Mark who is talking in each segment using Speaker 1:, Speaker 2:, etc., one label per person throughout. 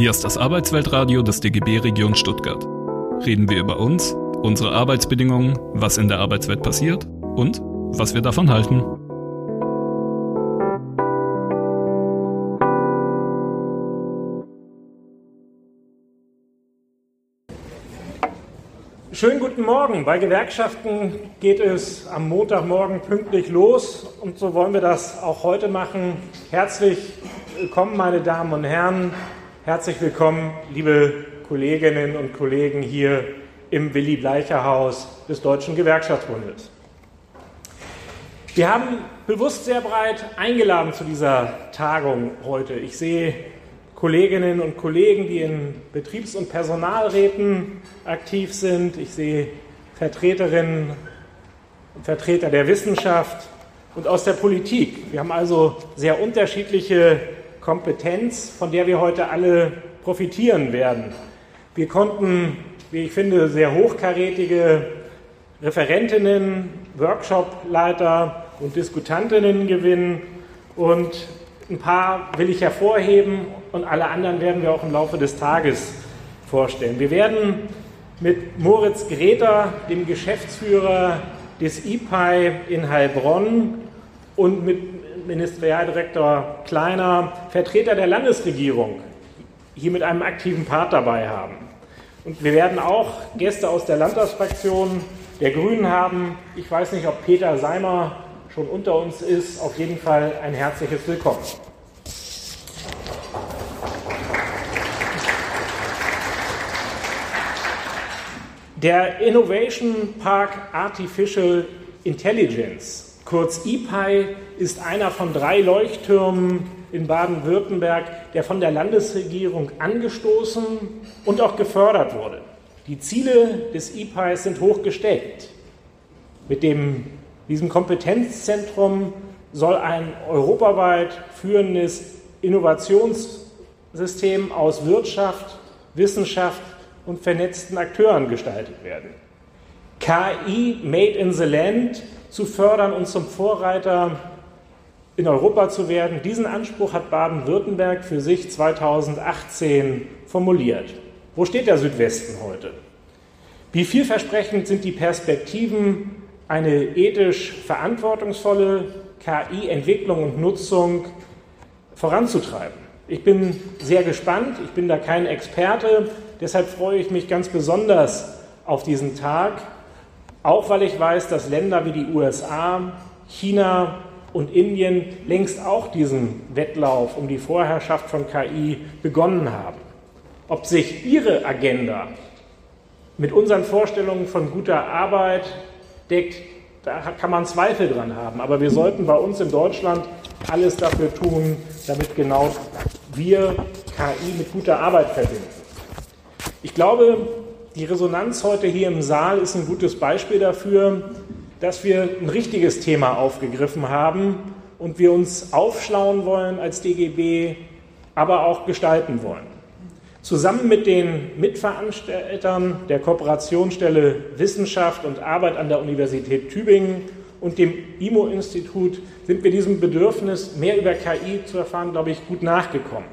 Speaker 1: Hier ist das Arbeitsweltradio des DGB Region Stuttgart. Reden wir über uns, unsere Arbeitsbedingungen, was in der Arbeitswelt passiert und was wir davon halten.
Speaker 2: Schönen guten Morgen. Bei Gewerkschaften geht es am Montagmorgen pünktlich los und so wollen wir das auch heute machen. Herzlich willkommen, meine Damen und Herren. Herzlich willkommen, liebe Kolleginnen und Kollegen hier im Willy Bleicher Haus des Deutschen Gewerkschaftsbundes. Wir haben bewusst sehr breit eingeladen zu dieser Tagung heute. Ich sehe Kolleginnen und Kollegen, die in Betriebs- und Personalräten aktiv sind. Ich sehe Vertreterinnen und Vertreter der Wissenschaft und aus der Politik. Wir haben also sehr unterschiedliche Kompetenz, von der wir heute alle profitieren werden. Wir konnten, wie ich finde, sehr hochkarätige Referentinnen, Workshopleiter und Diskutantinnen gewinnen und ein paar will ich hervorheben und alle anderen werden wir auch im Laufe des Tages vorstellen. Wir werden mit Moritz Greta, dem Geschäftsführer des IPAI in Heilbronn und mit Ministerialdirektor Kleiner, Vertreter der Landesregierung, hier mit einem aktiven Part dabei haben. Und wir werden auch Gäste aus der Landtagsfraktion der Grünen haben. Ich weiß nicht, ob Peter Seimer schon unter uns ist. Auf jeden Fall ein herzliches Willkommen. Der Innovation Park Artificial Intelligence Kurz IPI ist einer von drei Leuchttürmen in Baden-Württemberg, der von der Landesregierung angestoßen und auch gefördert wurde. Die Ziele des IPI sind hoch gesteckt. Mit dem, diesem Kompetenzzentrum soll ein europaweit führendes Innovationssystem aus Wirtschaft, Wissenschaft und vernetzten Akteuren gestaltet werden. KI Made in the Land zu fördern und zum Vorreiter in Europa zu werden. Diesen Anspruch hat Baden-Württemberg für sich 2018 formuliert. Wo steht der Südwesten heute? Wie vielversprechend sind die Perspektiven, eine ethisch verantwortungsvolle KI-Entwicklung und Nutzung voranzutreiben? Ich bin sehr gespannt, ich bin da kein Experte, deshalb freue ich mich ganz besonders auf diesen Tag, auch weil ich weiß, dass Länder wie die USA, China und Indien längst auch diesen Wettlauf um die Vorherrschaft von KI begonnen haben. Ob sich ihre Agenda mit unseren Vorstellungen von guter Arbeit deckt, da kann man Zweifel dran haben. Aber wir sollten bei uns in Deutschland alles dafür tun, damit genau wir KI mit guter Arbeit verbinden. Ich glaube, die Resonanz heute hier im Saal ist ein gutes Beispiel dafür, dass wir ein richtiges Thema aufgegriffen haben und wir uns aufschlauen wollen als DGB, aber auch gestalten wollen. Zusammen mit den Mitveranstaltern der Kooperationsstelle Wissenschaft und Arbeit an der Universität Tübingen und dem IMO-Institut sind wir diesem Bedürfnis, mehr über KI zu erfahren, glaube ich, gut nachgekommen.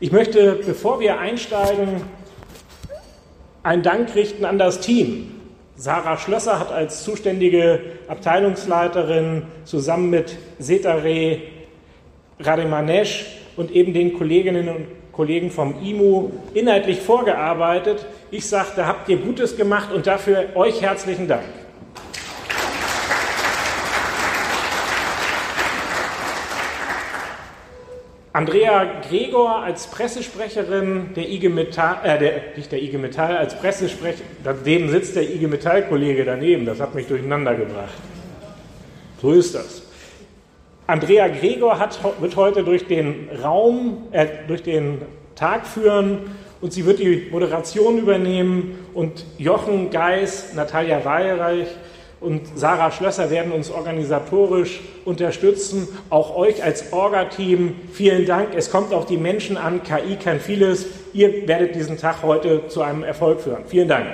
Speaker 2: Ich möchte, bevor wir einsteigen, einen Dank richten an das Team. Sarah Schlösser hat als zuständige Abteilungsleiterin zusammen mit Setare Rademanesh und eben den Kolleginnen und Kollegen vom IMU inhaltlich vorgearbeitet. Ich sage, da habt ihr Gutes gemacht und dafür euch herzlichen Dank. Andrea Gregor als Pressesprecherin der IG Metall, äh, der, nicht der IG Metall, als Pressesprecher, daneben sitzt der IG Metall-Kollege daneben, das hat mich durcheinander gebracht. So ist das. Andrea Gregor hat, wird heute durch den Raum, äh, durch den Tag führen und sie wird die Moderation übernehmen und Jochen Geis, Natalia Weilreich und Sarah Schlösser werden uns organisatorisch unterstützen. Auch euch als Orga-Team vielen Dank. Es kommt auf die Menschen an. KI kann vieles. Ihr werdet diesen Tag heute zu einem Erfolg führen. Vielen Dank.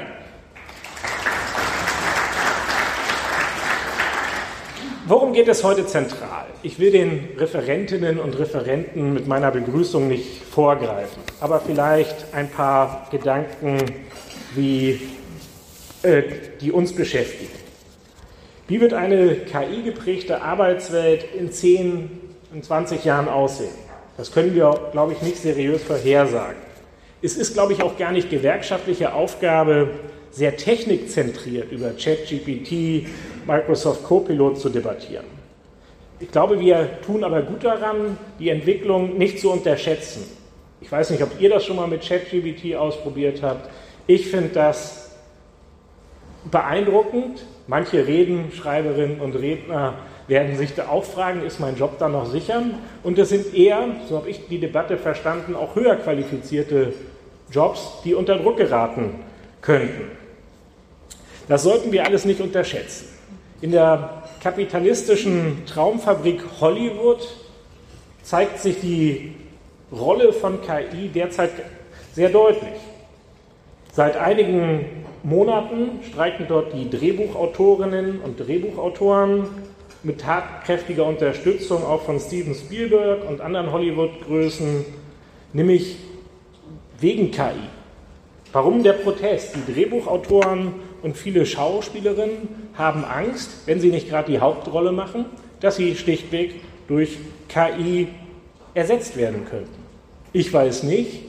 Speaker 2: Worum geht es heute zentral? Ich will den Referentinnen und Referenten mit meiner Begrüßung nicht vorgreifen, aber vielleicht ein paar Gedanken, wie, äh, die uns beschäftigen. Wie wird eine KI-geprägte Arbeitswelt in 10, in 20 Jahren aussehen? Das können wir, glaube ich, nicht seriös vorhersagen. Es ist, glaube ich, auch gar nicht gewerkschaftliche Aufgabe, sehr technikzentriert über ChatGPT, Microsoft Copilot zu debattieren. Ich glaube, wir tun aber gut daran, die Entwicklung nicht zu unterschätzen. Ich weiß nicht, ob ihr das schon mal mit ChatGPT ausprobiert habt. Ich finde das beeindruckend. Manche Redenschreiberinnen und Redner werden sich da auch fragen, ist mein Job da noch sicher? Und es sind eher, so habe ich die Debatte verstanden, auch höher qualifizierte Jobs, die unter Druck geraten könnten. Das sollten wir alles nicht unterschätzen. In der kapitalistischen Traumfabrik Hollywood zeigt sich die Rolle von KI derzeit sehr deutlich. Seit einigen Monaten streiken dort die Drehbuchautorinnen und Drehbuchautoren mit tatkräftiger Unterstützung auch von Steven Spielberg und anderen Hollywood-Größen, nämlich wegen KI. Warum der Protest? Die Drehbuchautoren und viele Schauspielerinnen haben Angst, wenn sie nicht gerade die Hauptrolle machen, dass sie schlichtweg durch KI ersetzt werden könnten. Ich weiß nicht,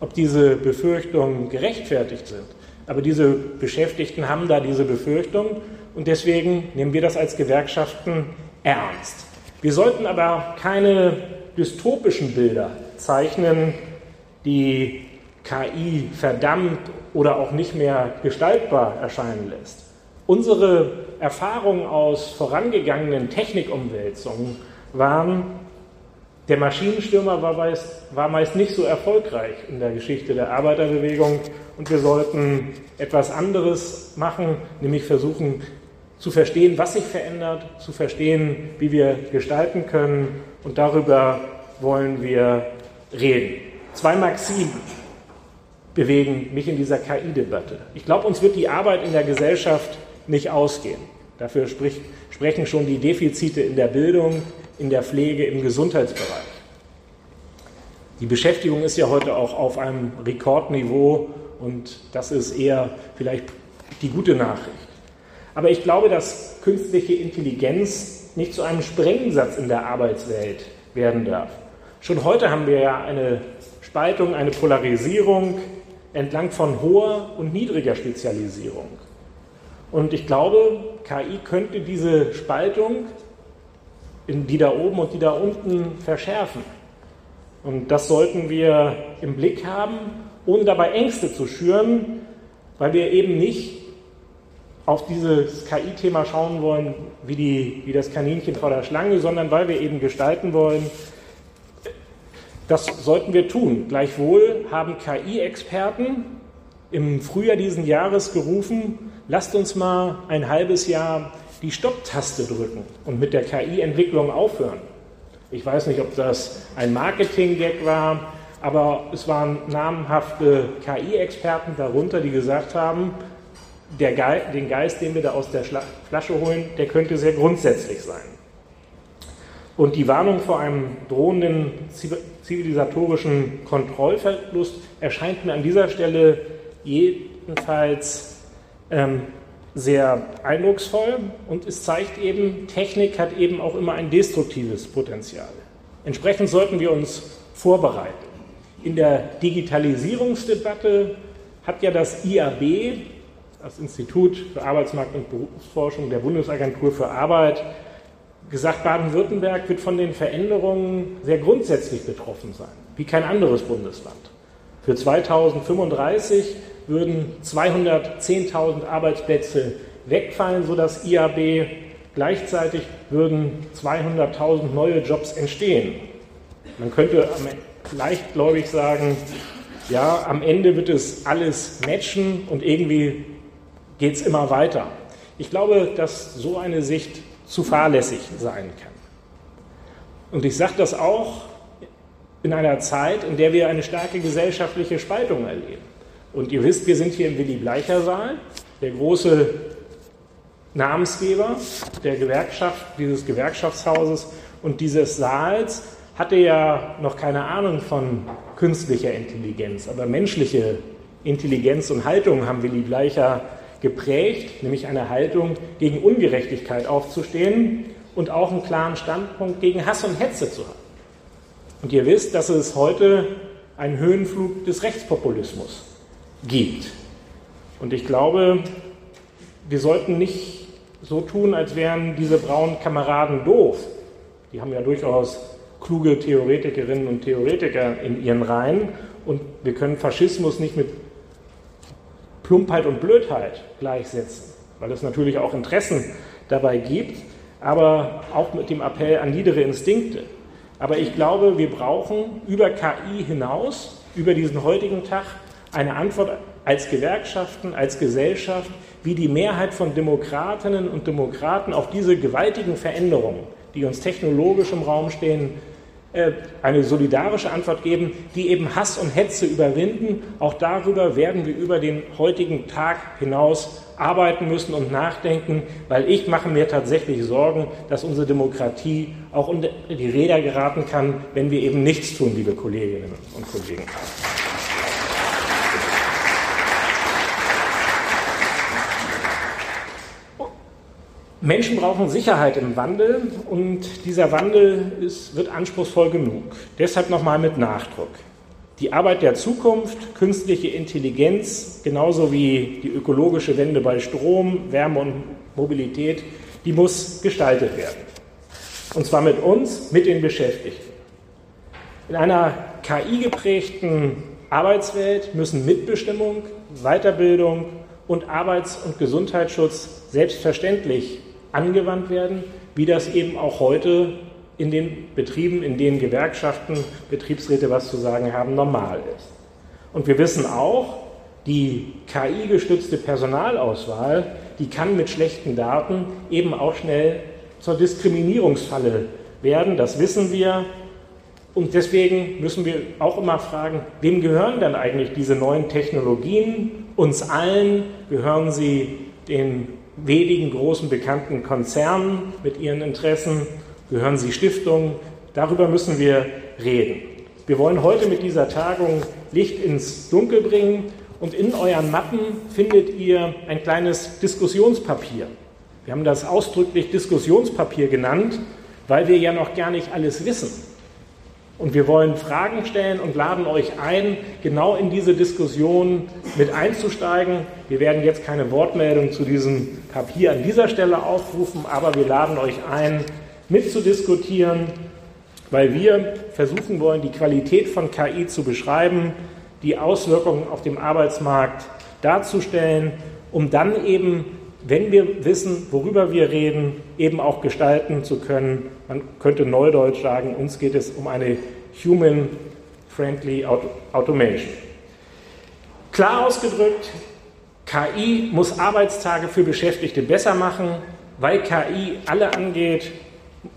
Speaker 2: ob diese Befürchtungen gerechtfertigt sind, aber diese Beschäftigten haben da diese Befürchtung und deswegen nehmen wir das als Gewerkschaften ernst. Wir sollten aber keine dystopischen Bilder zeichnen, die KI verdammt oder auch nicht mehr gestaltbar erscheinen lässt. Unsere Erfahrungen aus vorangegangenen Technikumwälzungen waren, der Maschinenstürmer war meist, war meist nicht so erfolgreich in der Geschichte der Arbeiterbewegung und wir sollten etwas anderes machen, nämlich versuchen zu verstehen, was sich verändert, zu verstehen, wie wir gestalten können und darüber wollen wir reden. Zwei Maximen bewegen mich in dieser KI-Debatte. Ich glaube, uns wird die Arbeit in der Gesellschaft nicht ausgehen. Dafür sprich, sprechen schon die Defizite in der Bildung, in der Pflege, im Gesundheitsbereich. Die Beschäftigung ist ja heute auch auf einem Rekordniveau und das ist eher vielleicht die gute Nachricht. Aber ich glaube, dass künstliche Intelligenz nicht zu einem Sprengsatz in der Arbeitswelt werden darf. Schon heute haben wir ja eine Spaltung, eine Polarisierung entlang von hoher und niedriger Spezialisierung. Und ich glaube, KI könnte diese Spaltung die da oben und die da unten verschärfen. Und das sollten wir im Blick haben, ohne dabei Ängste zu schüren, weil wir eben nicht auf dieses KI-Thema schauen wollen, wie, die, wie das Kaninchen vor der Schlange, sondern weil wir eben gestalten wollen, das sollten wir tun. Gleichwohl haben KI-Experten im Frühjahr diesen Jahres gerufen, lasst uns mal ein halbes Jahr die Stopptaste drücken und mit der KI-Entwicklung aufhören. Ich weiß nicht, ob das ein Marketing-Gag war, aber es waren namhafte KI-Experten darunter, die gesagt haben, der Ge den Geist, den wir da aus der Schla Flasche holen, der könnte sehr grundsätzlich sein. Und die Warnung vor einem drohenden zivilisatorischen Kontrollverlust erscheint mir an dieser Stelle jedenfalls ähm, sehr eindrucksvoll und es zeigt eben, Technik hat eben auch immer ein destruktives Potenzial. Entsprechend sollten wir uns vorbereiten. In der Digitalisierungsdebatte hat ja das IAB, das Institut für Arbeitsmarkt und Berufsforschung der Bundesagentur für Arbeit, gesagt, Baden-Württemberg wird von den Veränderungen sehr grundsätzlich betroffen sein, wie kein anderes Bundesland. Für 2035 würden 210.000 Arbeitsplätze wegfallen, sodass IAB gleichzeitig würden 200.000 neue Jobs entstehen. Man könnte leichtgläubig sagen, ja, am Ende wird es alles matchen und irgendwie geht es immer weiter. Ich glaube, dass so eine Sicht zu fahrlässig sein kann. Und ich sage das auch in einer Zeit, in der wir eine starke gesellschaftliche Spaltung erleben. Und ihr wisst, wir sind hier im Willy-Bleicher-Saal, der große Namensgeber der Gewerkschaft, dieses Gewerkschaftshauses und dieses Saals, hatte ja noch keine Ahnung von künstlicher Intelligenz, aber menschliche Intelligenz und Haltung haben Willi Bleicher geprägt, nämlich eine Haltung gegen Ungerechtigkeit aufzustehen und auch einen klaren Standpunkt gegen Hass und Hetze zu haben. Und ihr wisst, dass es heute einen Höhenflug des Rechtspopulismus gibt. Und ich glaube, wir sollten nicht so tun, als wären diese braunen Kameraden doof. Die haben ja durchaus kluge Theoretikerinnen und Theoretiker in ihren Reihen. Und wir können Faschismus nicht mit Plumpheit und Blödheit gleichsetzen, weil es natürlich auch Interessen dabei gibt, aber auch mit dem Appell an niedere Instinkte. Aber ich glaube, wir brauchen über KI hinaus, über diesen heutigen Tag, eine Antwort als Gewerkschaften, als Gesellschaft, wie die Mehrheit von Demokratinnen und Demokraten auf diese gewaltigen Veränderungen, die uns technologisch im Raum stehen, äh, eine solidarische Antwort geben, die eben Hass und Hetze überwinden. Auch darüber werden wir über den heutigen Tag hinaus arbeiten müssen und nachdenken, weil ich mache mir tatsächlich Sorgen, dass unsere Demokratie auch unter die Räder geraten kann, wenn wir eben nichts tun, liebe Kolleginnen und Kollegen. Menschen brauchen Sicherheit im Wandel und dieser Wandel ist, wird anspruchsvoll genug. Deshalb nochmal mit Nachdruck. Die Arbeit der Zukunft, künstliche Intelligenz, genauso wie die ökologische Wende bei Strom, Wärme und Mobilität, die muss gestaltet werden. Und zwar mit uns, mit den Beschäftigten. In einer KI-geprägten Arbeitswelt müssen Mitbestimmung, Weiterbildung und Arbeits- und Gesundheitsschutz selbstverständlich angewandt werden, wie das eben auch heute in den Betrieben, in denen Gewerkschaften, Betriebsräte was zu sagen haben, normal ist. Und wir wissen auch, die KI-gestützte Personalauswahl, die kann mit schlechten Daten eben auch schnell zur Diskriminierungsfalle werden. Das wissen wir. Und deswegen müssen wir auch immer fragen, wem gehören denn eigentlich diese neuen Technologien? Uns allen gehören sie den wenigen großen bekannten Konzernen mit ihren Interessen, gehören sie Stiftungen. Darüber müssen wir reden. Wir wollen heute mit dieser Tagung Licht ins Dunkel bringen und in euren Mappen findet ihr ein kleines Diskussionspapier. Wir haben das ausdrücklich Diskussionspapier genannt, weil wir ja noch gar nicht alles wissen. Und wir wollen Fragen stellen und laden euch ein, genau in diese Diskussion mit einzusteigen. Wir werden jetzt keine Wortmeldung zu diesem Papier an dieser Stelle aufrufen, aber wir laden euch ein, mitzudiskutieren, weil wir versuchen wollen, die Qualität von KI zu beschreiben, die Auswirkungen auf dem Arbeitsmarkt darzustellen, um dann eben, wenn wir wissen, worüber wir reden, eben auch gestalten zu können. Man könnte neudeutsch sagen, uns geht es um eine Human-Friendly Automation. Klar ausgedrückt, KI muss Arbeitstage für Beschäftigte besser machen. Weil KI alle angeht,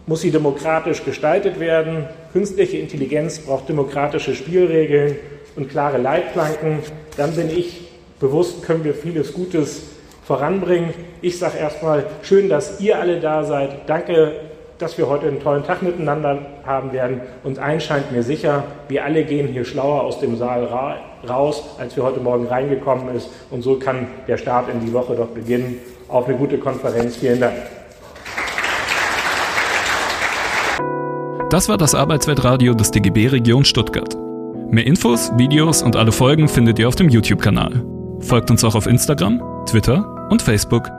Speaker 2: muss sie demokratisch gestaltet werden. Künstliche Intelligenz braucht demokratische Spielregeln und klare Leitplanken. Dann bin ich bewusst, können wir vieles Gutes voranbringen. Ich sage erstmal, schön, dass ihr alle da seid. Danke dass wir heute einen tollen Tag miteinander haben werden. Und eins scheint mir sicher, wir alle gehen hier schlauer aus dem Saal ra raus, als wir heute Morgen reingekommen ist. Und so kann der Start in die Woche doch beginnen. Auf eine gute Konferenz. Vielen Dank.
Speaker 1: Das war das Arbeitsweltradio des DGB Region Stuttgart. Mehr Infos, Videos und alle Folgen findet ihr auf dem YouTube-Kanal. Folgt uns auch auf Instagram, Twitter und Facebook.